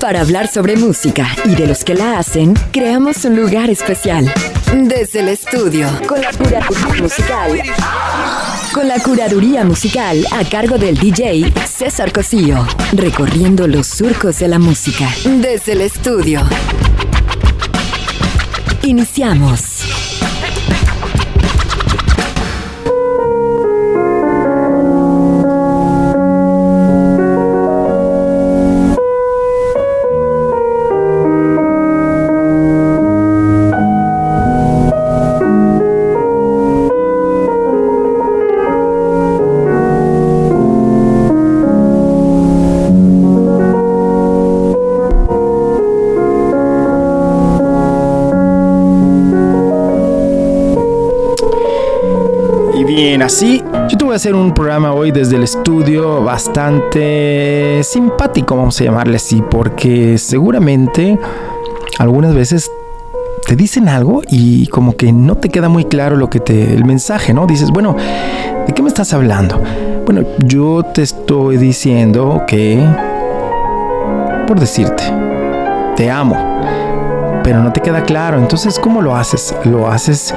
Para hablar sobre música y de los que la hacen, creamos un lugar especial. Desde el estudio, con la curaduría musical. Con la curaduría musical a cargo del DJ César Cosío, recorriendo los surcos de la música. Desde el estudio. Iniciamos. Así, yo te voy a hacer un programa hoy desde el estudio bastante simpático, vamos a llamarle así, porque seguramente algunas veces te dicen algo y como que no te queda muy claro lo que te el mensaje, ¿no? Dices, bueno, ¿de qué me estás hablando? Bueno, yo te estoy diciendo que por decirte, te amo, pero no te queda claro. Entonces, ¿cómo lo haces? Lo haces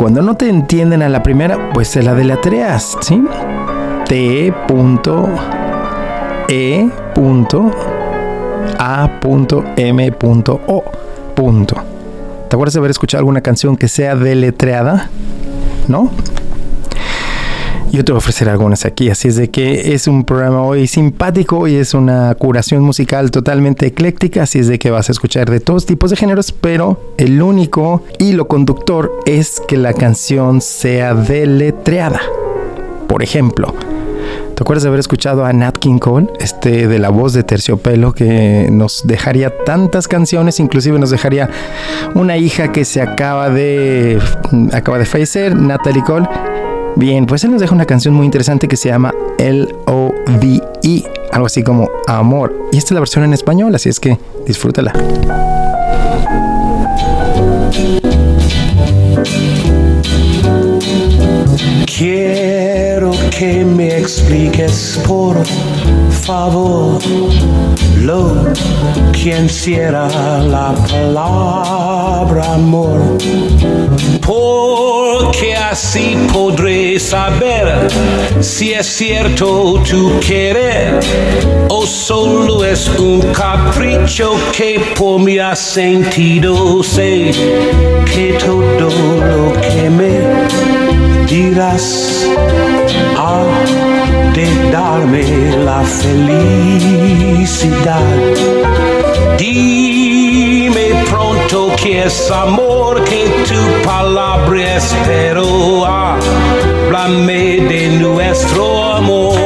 cuando no te entienden a la primera, pues se la deletreas, ¿sí? T.E.A.M.O. Punto. ¿Te acuerdas de haber escuchado alguna canción que sea deletreada? ¿No? Yo te voy a ofrecer algunas aquí, así es de que es un programa hoy simpático y es una curación musical totalmente ecléctica, así es de que vas a escuchar de todos tipos de géneros, pero el único hilo conductor es que la canción sea deletreada. Por ejemplo, ¿Te acuerdas de haber escuchado a Nat King Cole, este de la voz de Terciopelo, que nos dejaría tantas canciones, inclusive nos dejaría una hija que se acaba de acaba de fallecer, Natalie Cole, Bien, pues él nos deja una canción muy interesante que se llama L-O-V-E, algo así como Amor. Y esta es la versión en español, así es que disfrútala. Quiero que me expliques por favor lo quien cierra la palabra amor. Porque así podré saber si es cierto tu querer o solo es un capricho que por mi sentido. Sé que todo lo que me dirás ha de darme la felicidad. Dime pronto que es amor, que tu palabra espero. Háblame de nuestro amor.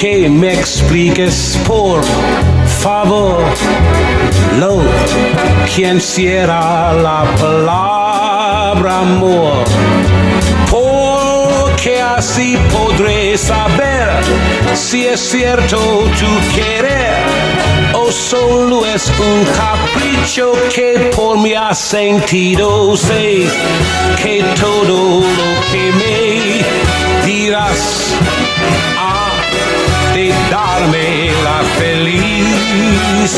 Que me expliques por favor. Lo quien cierra la palabra amor. Porque así podré saber si es cierto tu querer o solo es un capricho que por mi ha sentido. Sé que todo lo que me dirás darme la felicidad.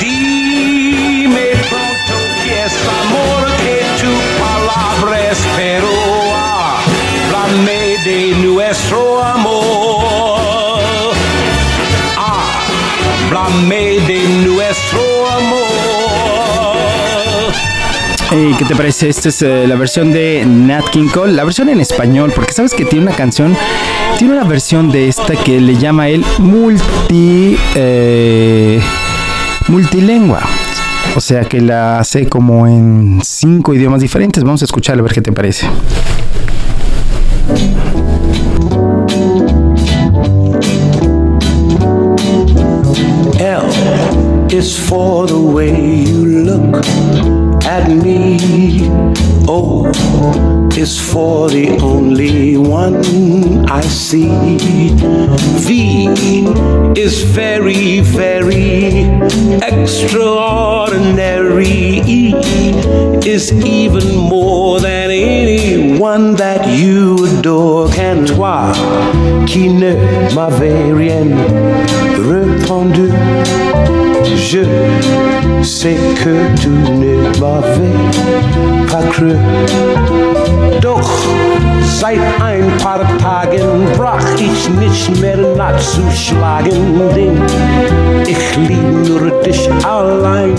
Dime pronto que es amor que tu palabra espero. Háblame de nuestro amor. Háblame de Hey, ¿qué te parece? Esta es eh, la versión de Nat King Cole, la versión en español, porque sabes que tiene una canción, tiene una versión de esta que le llama él multi. Eh, multilengua. O sea que la hace como en cinco idiomas diferentes. Vamos a escucharla a ver qué te parece. L is for the way you look. At me. Oh, o is for the only one I see. V is very, very extraordinary. E is even more than anyone that you adore. Can toi qui ne m'avait rien répondu? Je sais que tu ne m'avais pas cru. Doch seit ein paar Tagen brach ich nicht mehr nachzuschlagen, denn ich lieb nur dich allein.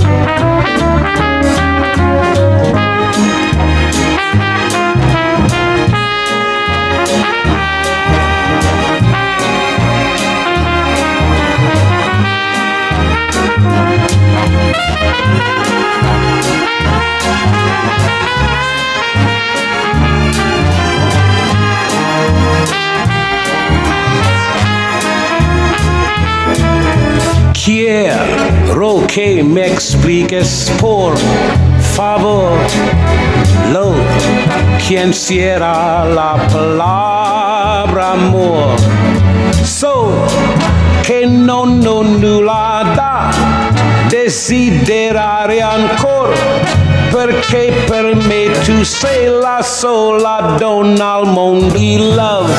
Quiero que me expliques por favor lo quien cierra la palabra amor. So che non ho nulla da desiderare ancora perché per me tu sei la sola donna al mondo love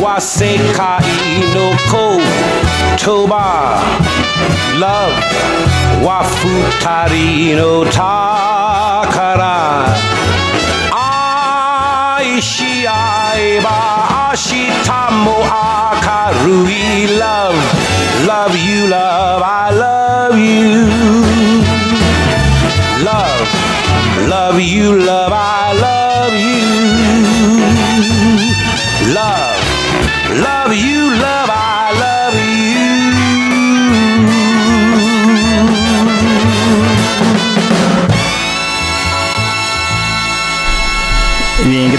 wasekai no ko toba love wafutari no takara. Aishi aiba ashitamo akarui. Love love you love i love you. Love love you love i love you. Love love you love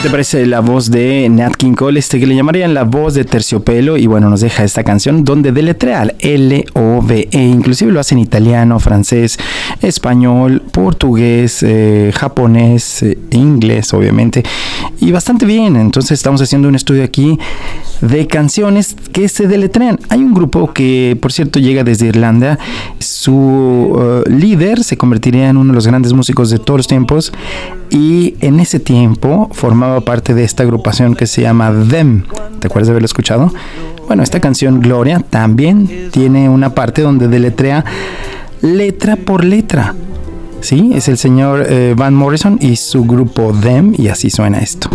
te parece la voz de Nat King Cole? Este que le llamarían la voz de terciopelo y bueno, nos deja esta canción donde deletrea L-O-V-E, inclusive lo hace en italiano, francés, español, portugués, eh, japonés, eh, inglés, obviamente, y bastante bien. Entonces estamos haciendo un estudio aquí de canciones que se deletrean. Hay un grupo que, por cierto, llega desde Irlanda. Su eh, líder se convertiría en uno de los grandes músicos de todos los tiempos y en ese tiempo formaba parte de esta agrupación que se llama Them. ¿Te acuerdas de haberlo escuchado? Bueno, esta canción Gloria también tiene una parte donde deletrea letra por letra. Sí, es el señor eh, Van Morrison y su grupo Them y así suena esto.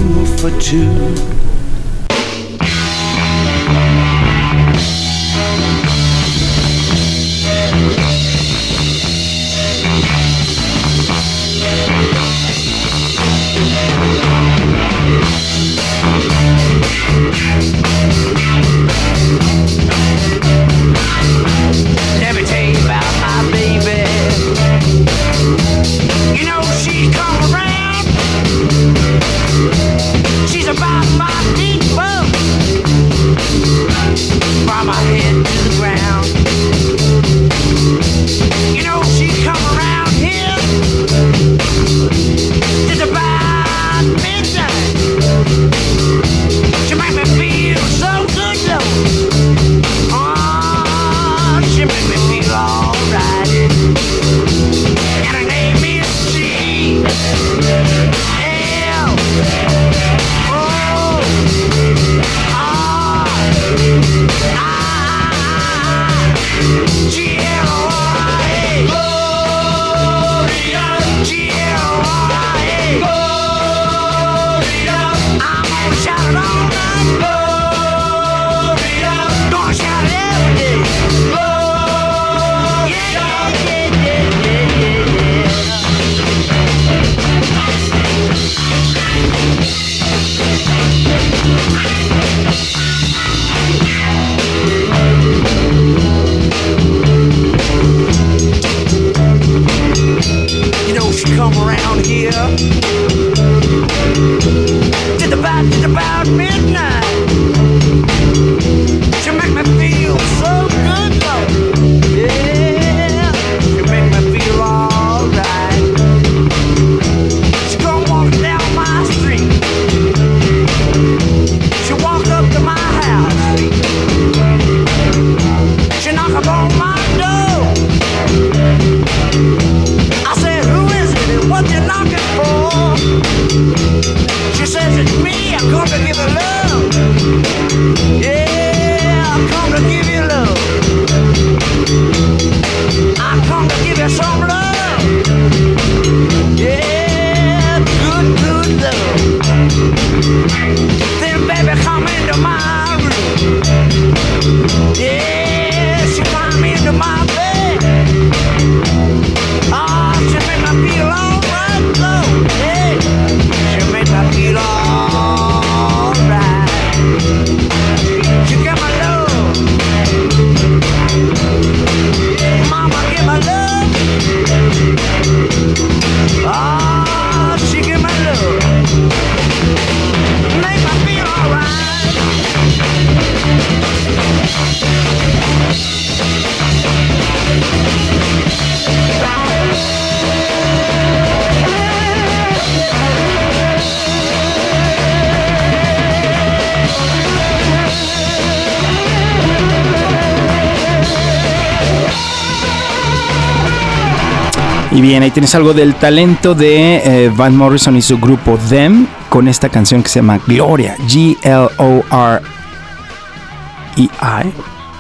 Y bien, ahí tienes algo del talento de eh, Van Morrison y su grupo Them con esta canción que se llama Gloria, G-L-O-R-E-I.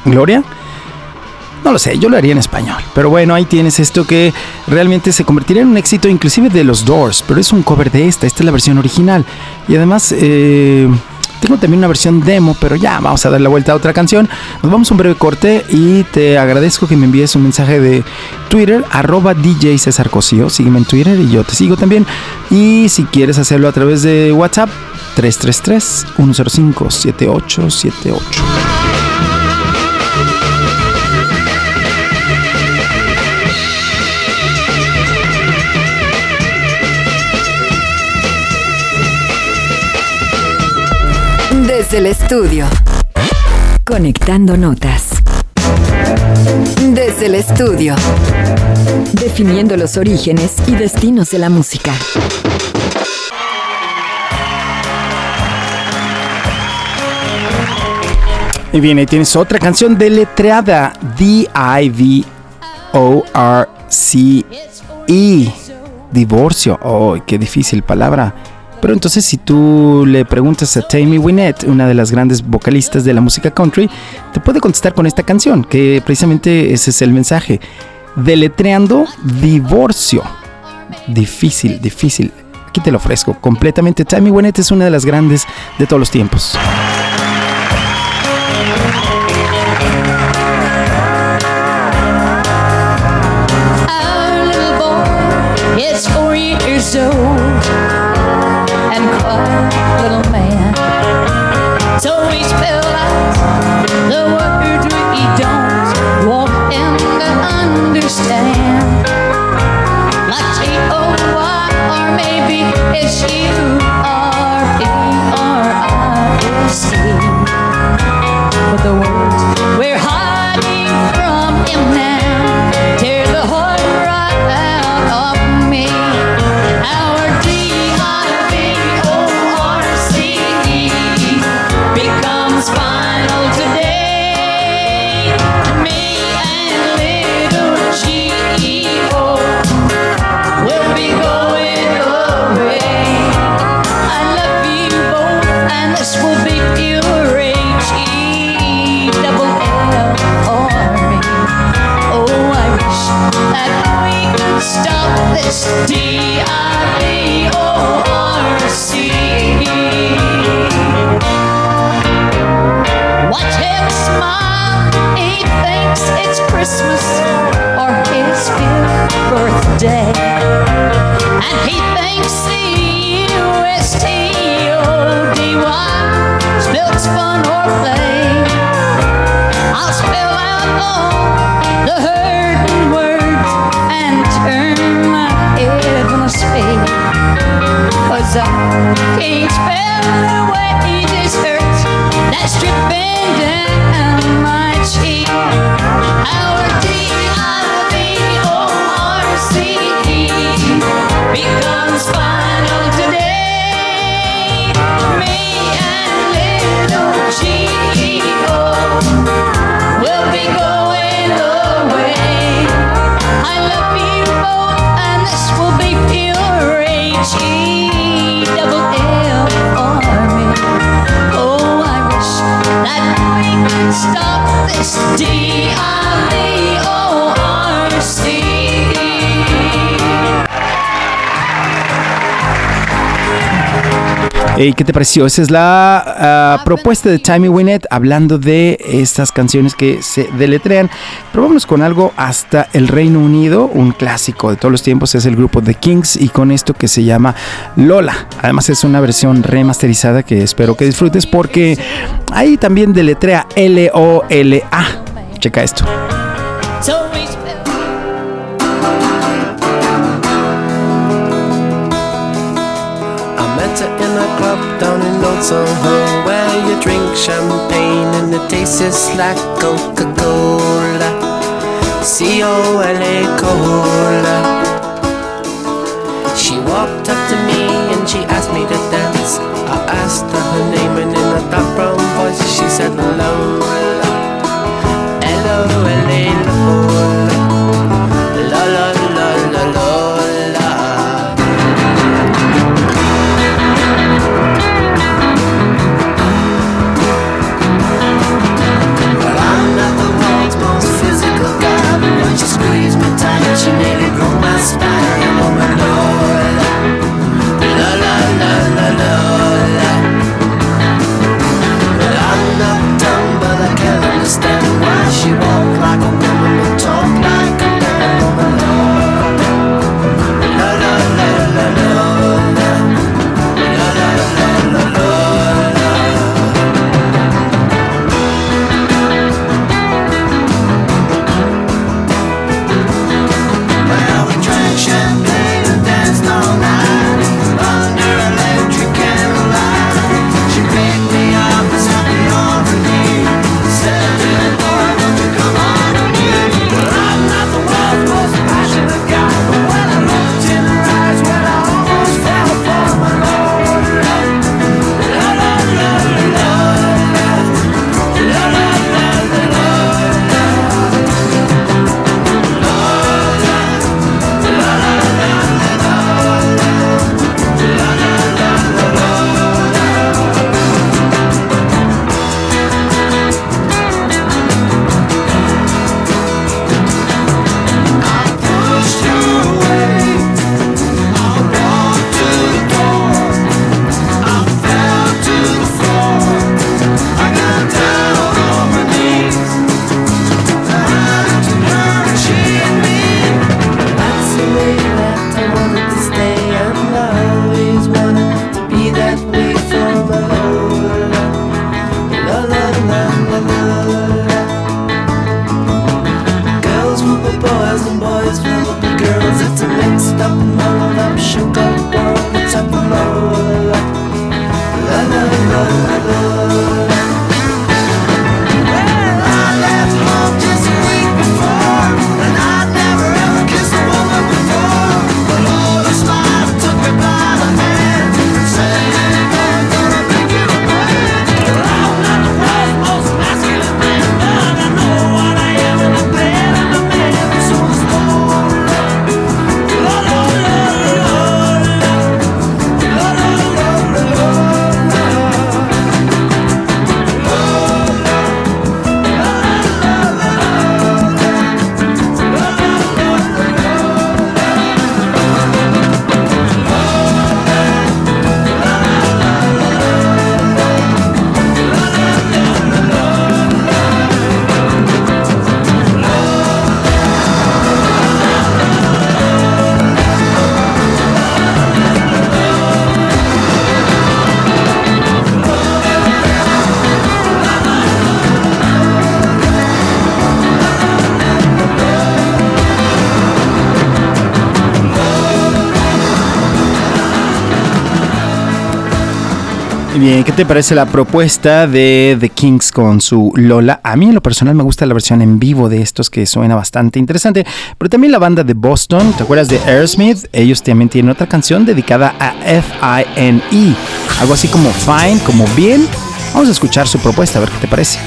Gloria. No lo sé, yo lo haría en español. Pero bueno, ahí tienes esto que realmente se convertiría en un éxito inclusive de los Doors, pero es un cover de esta, esta es la versión original. Y además... Eh, tengo también una versión demo, pero ya vamos a dar la vuelta a otra canción. Nos vamos a un breve corte y te agradezco que me envíes un mensaje de Twitter, arroba DJ César Cosío. Sígueme en Twitter y yo te sigo también. Y si quieres hacerlo a través de WhatsApp, 333-105-7878. Desde el estudio. Conectando notas. Desde el estudio. Definiendo los orígenes y destinos de la música. Y bien, ahí tienes otra canción deletreada. D-I-V-O-R-C-E. Divorcio. Oh, qué difícil palabra. Pero entonces si tú le preguntas a Tammy Wynette, una de las grandes vocalistas de la música country, te puede contestar con esta canción, que precisamente ese es el mensaje. Deletreando divorcio. Difícil, difícil. Aquí te lo ofrezco completamente. Tammy Wynette es una de las grandes de todos los tiempos. Hey, ¿Qué te pareció? Esa es la ah, propuesta de Timmy Wynette hablando de estas canciones que se deletrean. Pero vámonos con algo hasta el Reino Unido, un clásico de todos los tiempos es el grupo The Kings y con esto que se llama Lola. Además es una versión remasterizada que espero que disfrutes porque ahí también deletrea L-O-L-A. Checa esto. Down in Old Soho Where you drink champagne and it tastes just like Coca-Cola. C-O-L-A Cola. She walked up to me and she asked me to dance. I asked her her name and in a brown voice she said Lola ¿qué te parece la propuesta de The Kings con su Lola? A mí en lo personal me gusta la versión en vivo de estos que suena bastante interesante, pero también la banda de Boston, ¿te acuerdas de Aerosmith? Ellos también tienen otra canción dedicada a F-I-N-E, algo así como fine, como bien. Vamos a escuchar su propuesta, a ver qué te parece.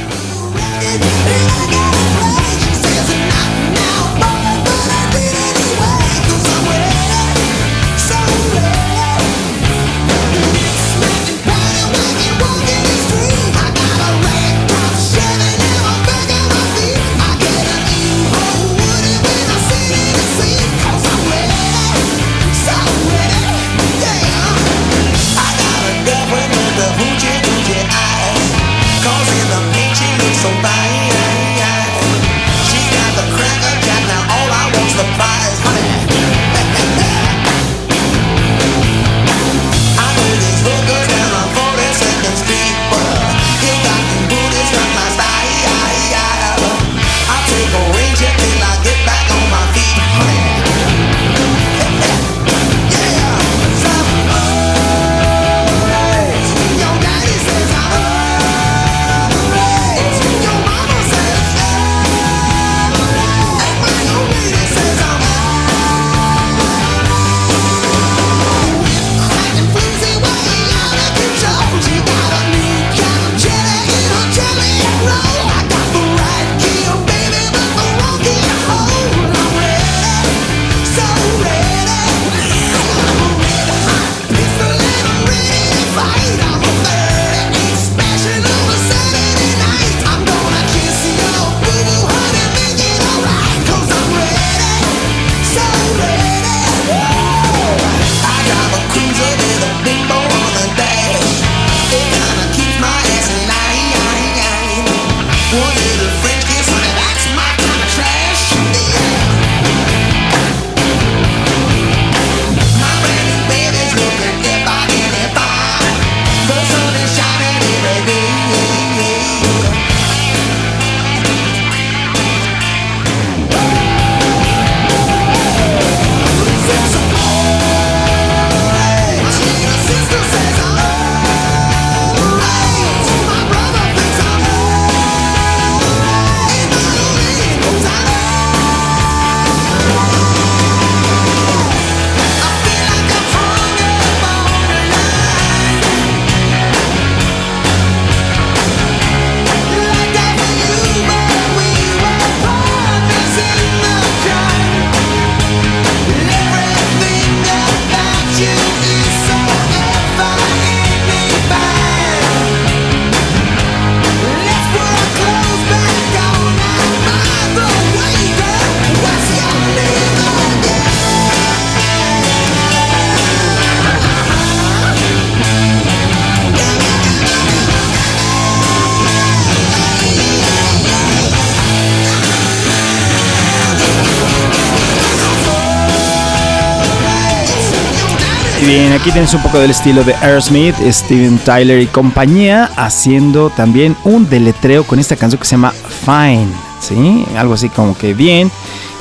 Bien, aquí tienes un poco del estilo de Aerosmith, Steven Tyler y compañía, haciendo también un deletreo con esta canción que se llama Fine, ¿sí? Algo así como que bien.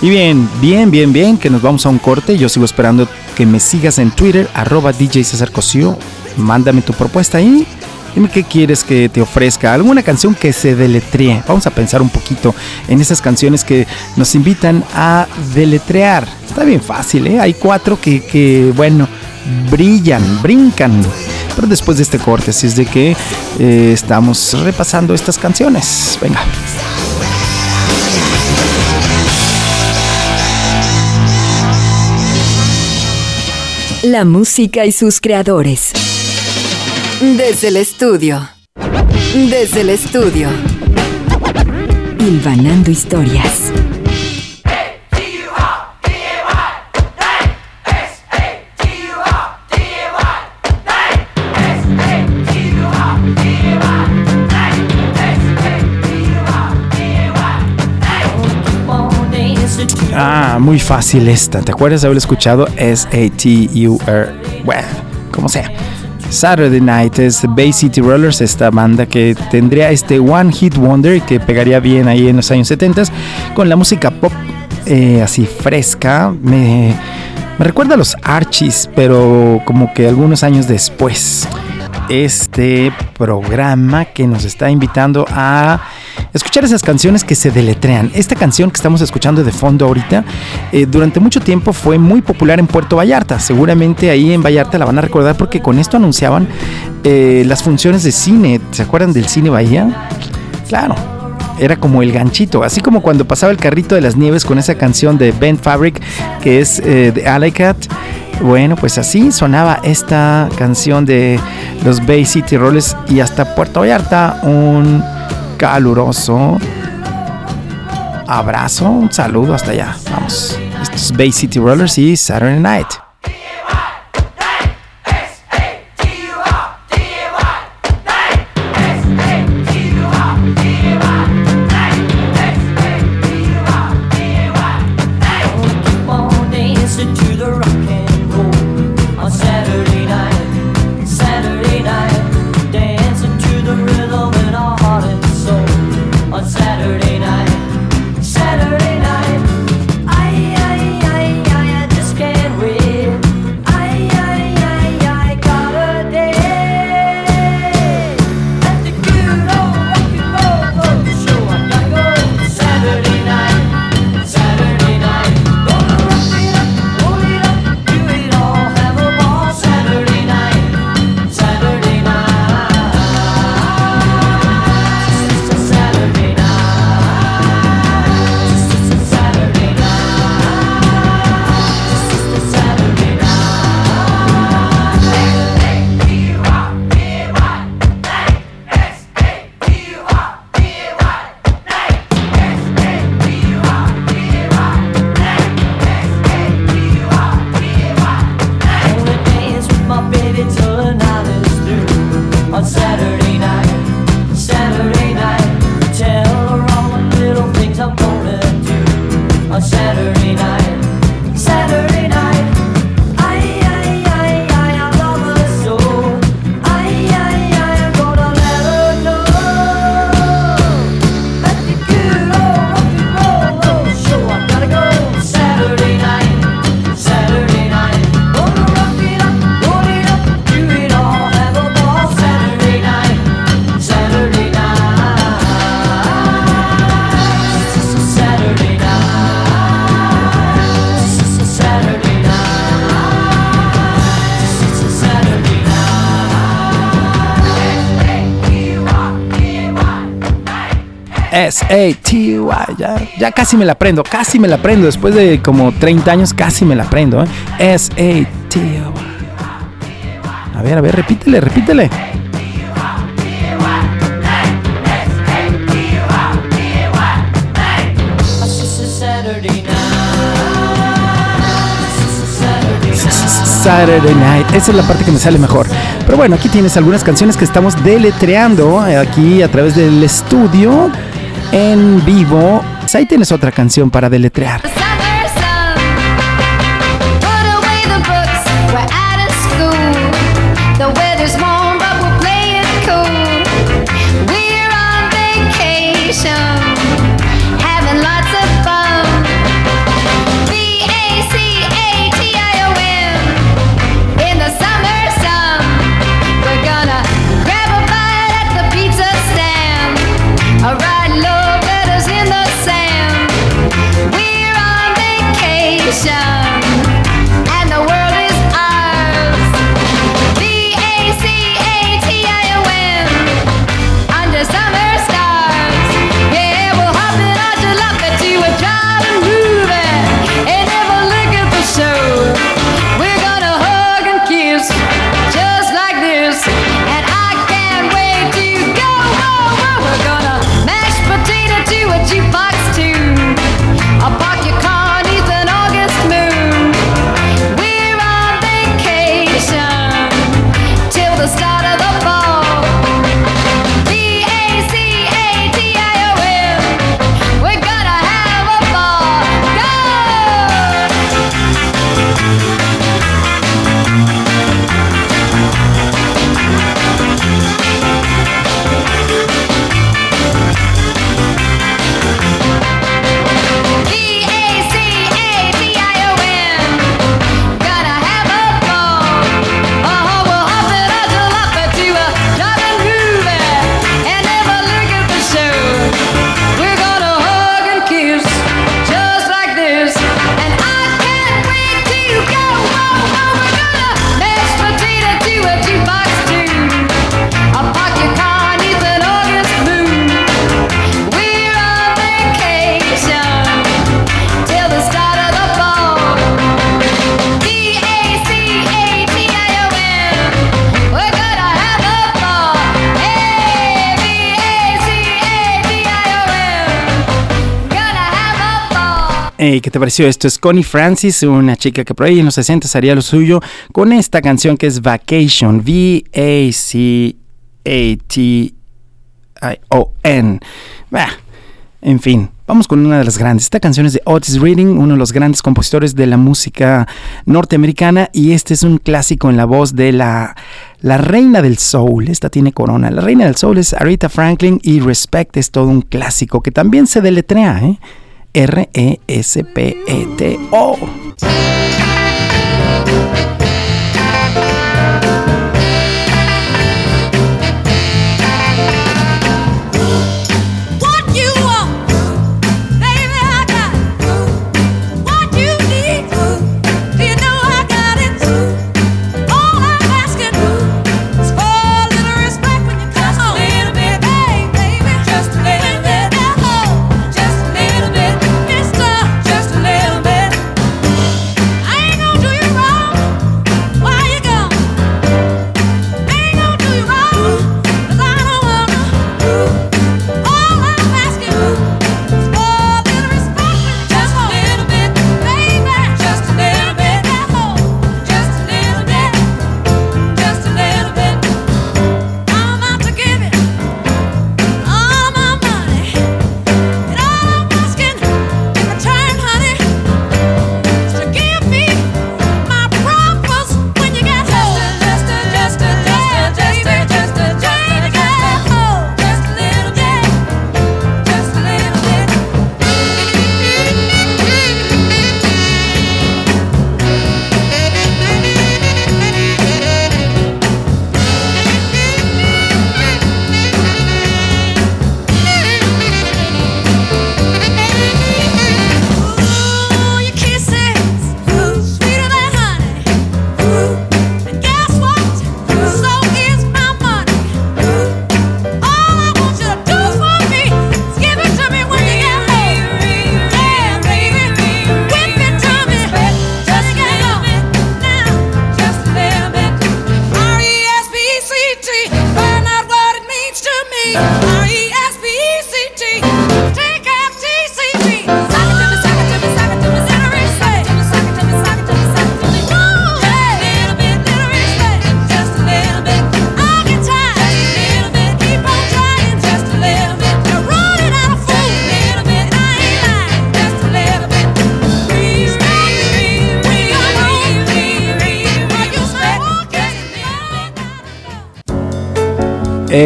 Y bien, bien, bien, bien, que nos vamos a un corte. Yo sigo esperando que me sigas en Twitter, arroba DJ César Cosío. Mándame tu propuesta ahí. Dime qué quieres que te ofrezca. Alguna canción que se deletree. Vamos a pensar un poquito en esas canciones que nos invitan a deletrear. Está bien fácil, ¿eh? Hay cuatro que, que bueno, brillan, brincan. Pero después de este corte, así es de que eh, estamos repasando estas canciones. Venga. La música y sus creadores. Desde el estudio. Desde el estudio. Hilvanando historias. Ah, muy fácil esta. ¿Te acuerdas de haber escuchado S-A-T-U-R? Well, como sea. Saturday Night es Bay City Rollers, esta banda que tendría este One Hit Wonder que pegaría bien ahí en los años 70 con la música pop eh, así fresca. Me, me recuerda a los Archies, pero como que algunos años después. este programa que nos está invitando a escuchar esas canciones que se deletrean. Esta canción que estamos escuchando de fondo ahorita, eh, durante mucho tiempo fue muy popular en Puerto Vallarta. Seguramente ahí en Vallarta la van a recordar porque con esto anunciaban eh, las funciones de cine. ¿Se acuerdan del cine Bahía? Claro. Era como el ganchito, así como cuando pasaba el carrito de las nieves con esa canción de Ben Fabric que es eh, de Alley Cat. Bueno, pues así sonaba esta canción de los Bay City Rollers y hasta Puerto Vallarta un caluroso abrazo, un saludo hasta allá. Vamos. Estos Bay City Rollers y Saturday Night. S-A-T-Y. Ya, ya casi me la aprendo, casi me la aprendo. Después de como 30 años, casi me la aprendo. ¿eh? S-A-T-Y. A ver, a ver, repítele, repítele. Saturday Night. Esa es la parte que me sale mejor. Pero bueno, aquí tienes algunas canciones que estamos deletreando eh, aquí a través del estudio en vivo. Ahí tienes otra canción para deletrear. Hey, ¿Qué te pareció esto? Es Connie Francis, una chica que por ahí en los 60 haría lo suyo con esta canción que es Vacation, V-A-C-A-T-I-O-N. En fin, vamos con una de las grandes. Esta canción es de Otis Reading, uno de los grandes compositores de la música norteamericana, y este es un clásico en la voz de la, la reina del soul. Esta tiene corona. La reina del soul es Aretha Franklin y Respect es todo un clásico que también se deletrea, ¿eh? R-E-S-P-E-T-O.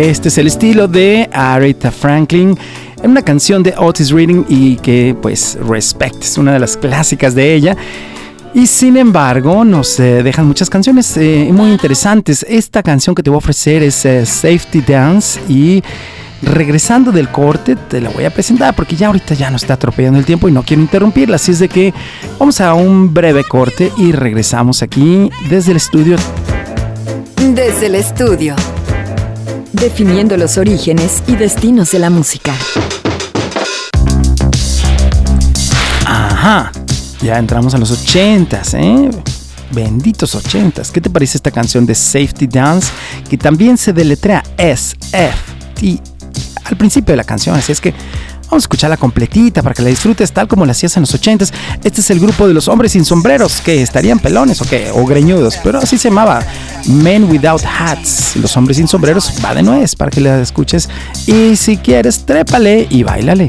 Este es el estilo de Aretha Franklin. en Una canción de Otis Reading y que pues Respect es una de las clásicas de ella. Y sin embargo nos eh, dejan muchas canciones eh, muy interesantes. Esta canción que te voy a ofrecer es eh, Safety Dance y regresando del corte te la voy a presentar porque ya ahorita ya nos está atropellando el tiempo y no quiero interrumpirla. Así es de que vamos a un breve corte y regresamos aquí desde el estudio Desde el estudio. Definiendo los orígenes y destinos de la música. Ajá, ya entramos a los ochentas, ¿eh? Benditos ochentas. ¿Qué te parece esta canción de Safety Dance? Que también se deletrea S-F-T al principio de la canción. Así es que vamos a escucharla completita para que la disfrutes tal como la hacías en los ochentas. Este es el grupo de los hombres sin sombreros, que estarían pelones o qué, o greñudos, pero así se llamaba. Men Without Hats. Los hombres sin sombreros va de nuez para que la escuches. Y si quieres, trépale y bailale.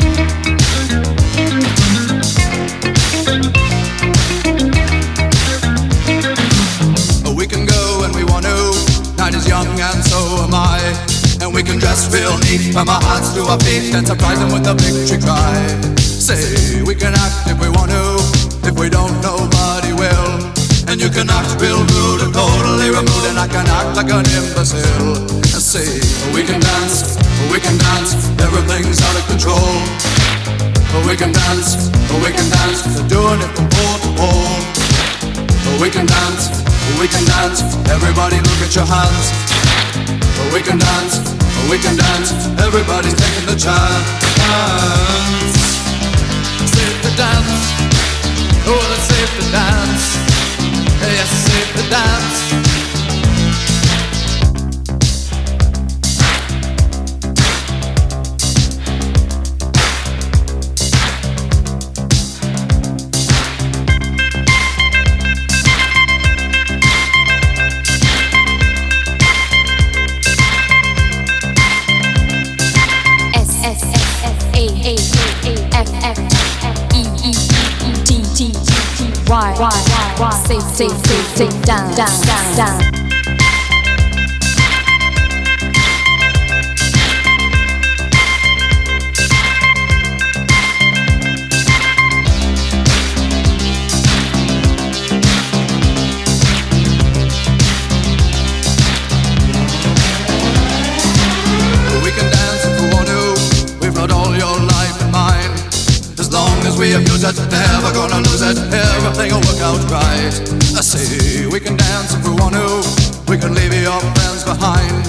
Dress real neat from our hearts to our feet and surprise them with a victory cry. Say we can act if we want to. If we don't, nobody will. And you can act real rude and totally removed, and I can act like an imbecile. Say we can dance, we can dance. Everything's out of control. We can dance, we can dance. Doing it from pole to pole. We can dance, we can dance. Everybody look at your hands. We can dance, we can dance. Everybody's taking the chance. Safe to dance. Oh, it's safe to dance. Yes, safe to dance. sit, sit, sit, sit down, down, down. We abuse it, never gonna lose it. Everything will work out right. I say we can dance if we want to. We can leave your friends behind.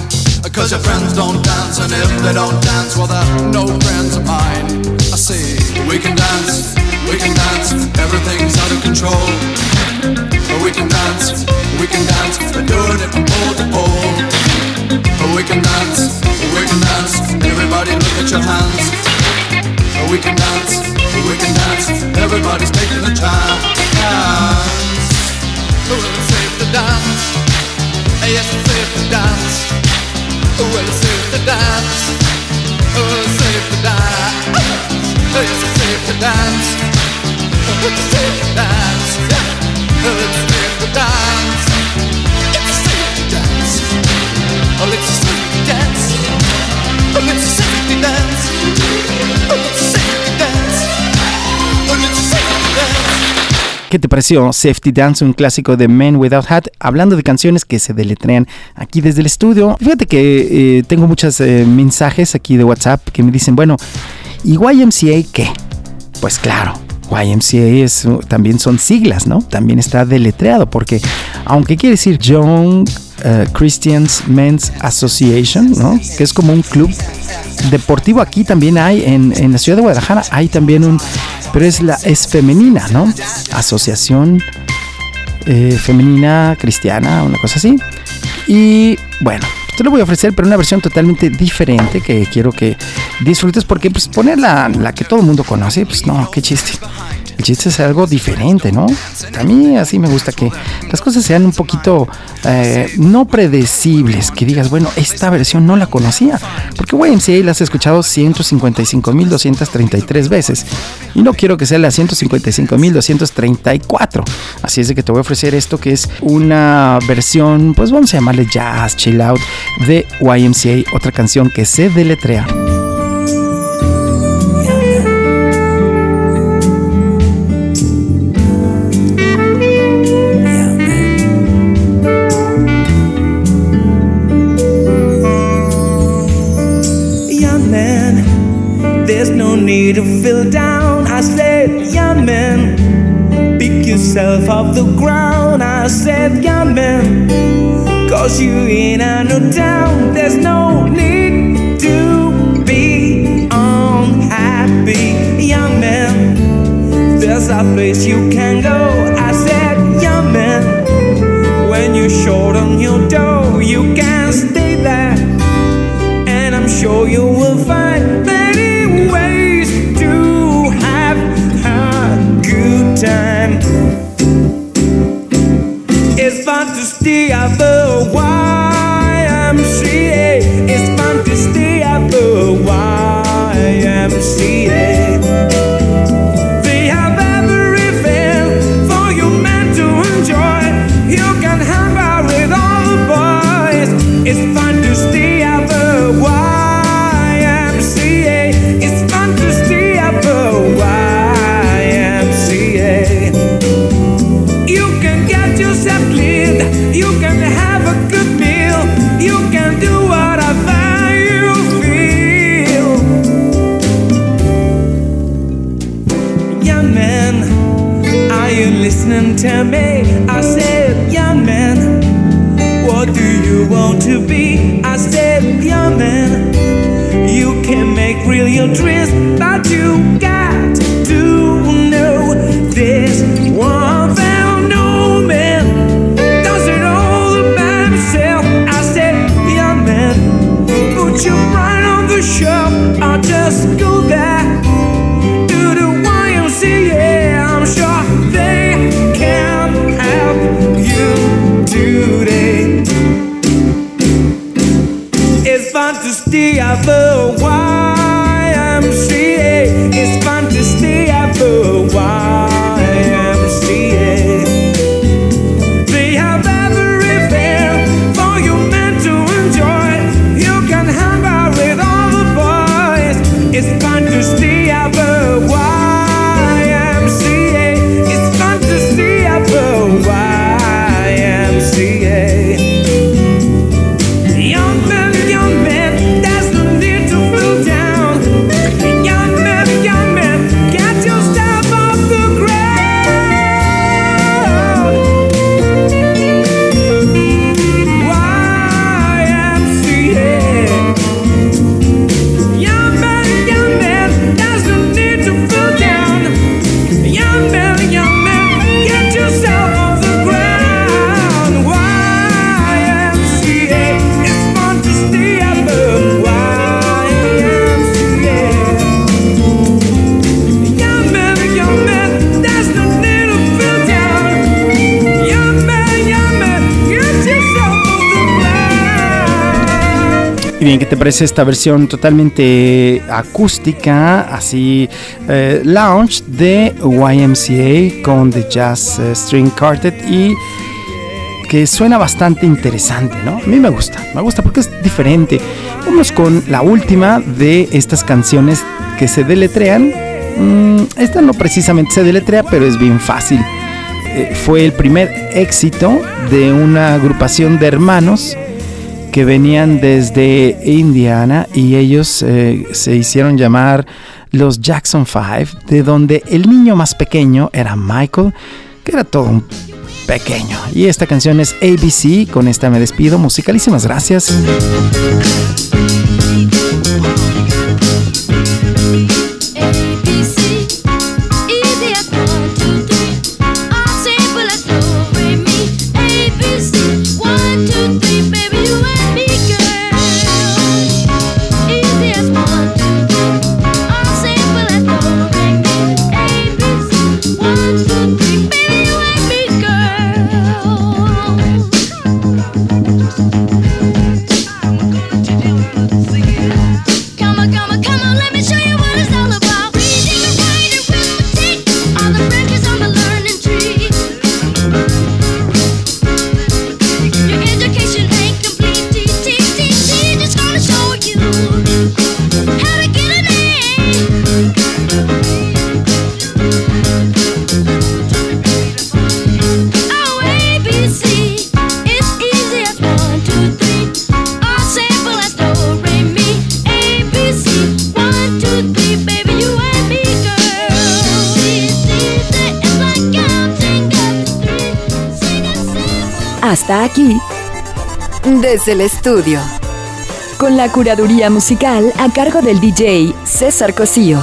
Cause your friends don't dance, and if they don't dance, well, they're no friends of mine. I say we can dance, we can dance. Everything's out of control. We can dance, we can dance. We're doing it from pole to pole. We can dance, we can dance. Everybody look at your hands. We can dance, we can dance. Everybody's taking a chance. Well, it's safe to dance. Yes, it's safe to dance. Well, it's safe to dance. Oh, it's safe to dance. Yes, it's safe to dance. It's safe to dance. It's safe to dance. It's safe to dance. Oh, let's safety dance. Oh, let's safety dance. ¿Qué te pareció Safety Dance, un clásico de Men Without Hat? Hablando de canciones que se deletrean aquí desde el estudio. Fíjate que eh, tengo muchos eh, mensajes aquí de WhatsApp que me dicen, bueno, ¿y YMCA qué? Pues claro, YMCA es, también son siglas, ¿no? También está deletreado porque aunque quiere decir Young eh, Christians Men's Association, ¿no? Que es como un club deportivo. Aquí también hay en, en la ciudad de Guadalajara hay también un pero es la es femenina no asociación eh, femenina cristiana una cosa así. Y bueno te lo voy a ofrecer pero una versión totalmente diferente que quiero que disfrutes porque pues poner la, la que todo el mundo conoce pues no qué chiste el chiste es algo diferente, ¿no? A mí así me gusta que las cosas sean un poquito eh, no predecibles, que digas, bueno, esta versión no la conocía, porque YMCA la has escuchado 155.233 veces y no quiero que sea la 155.234, así es de que te voy a ofrecer esto que es una versión, pues vamos a llamarle jazz, chill out de YMCA, otra canción que se deletrea. to feel down. I said, Young man, pick yourself off the ground. I said, Young man, cause you ain't a no town. There's no need to be unhappy, young man. There's a place you can go. I said, Young man, when you're short on your dough, you can stay there, and I'm sure you will find. bien, ¿qué te parece esta versión totalmente acústica, así eh, lounge de YMCA con The Jazz eh, String Quartet y que suena bastante interesante, ¿no? A mí me gusta, me gusta porque es diferente. Vamos con la última de estas canciones que se deletrean. Mm, esta no precisamente se deletrea, pero es bien fácil. Eh, fue el primer éxito de una agrupación de hermanos que venían desde Indiana y ellos eh, se hicieron llamar los Jackson Five, de donde el niño más pequeño era Michael, que era todo un pequeño. Y esta canción es ABC, con esta me despido, musicalísimas gracias. desde el estudio, con la curaduría musical a cargo del DJ César Cosío.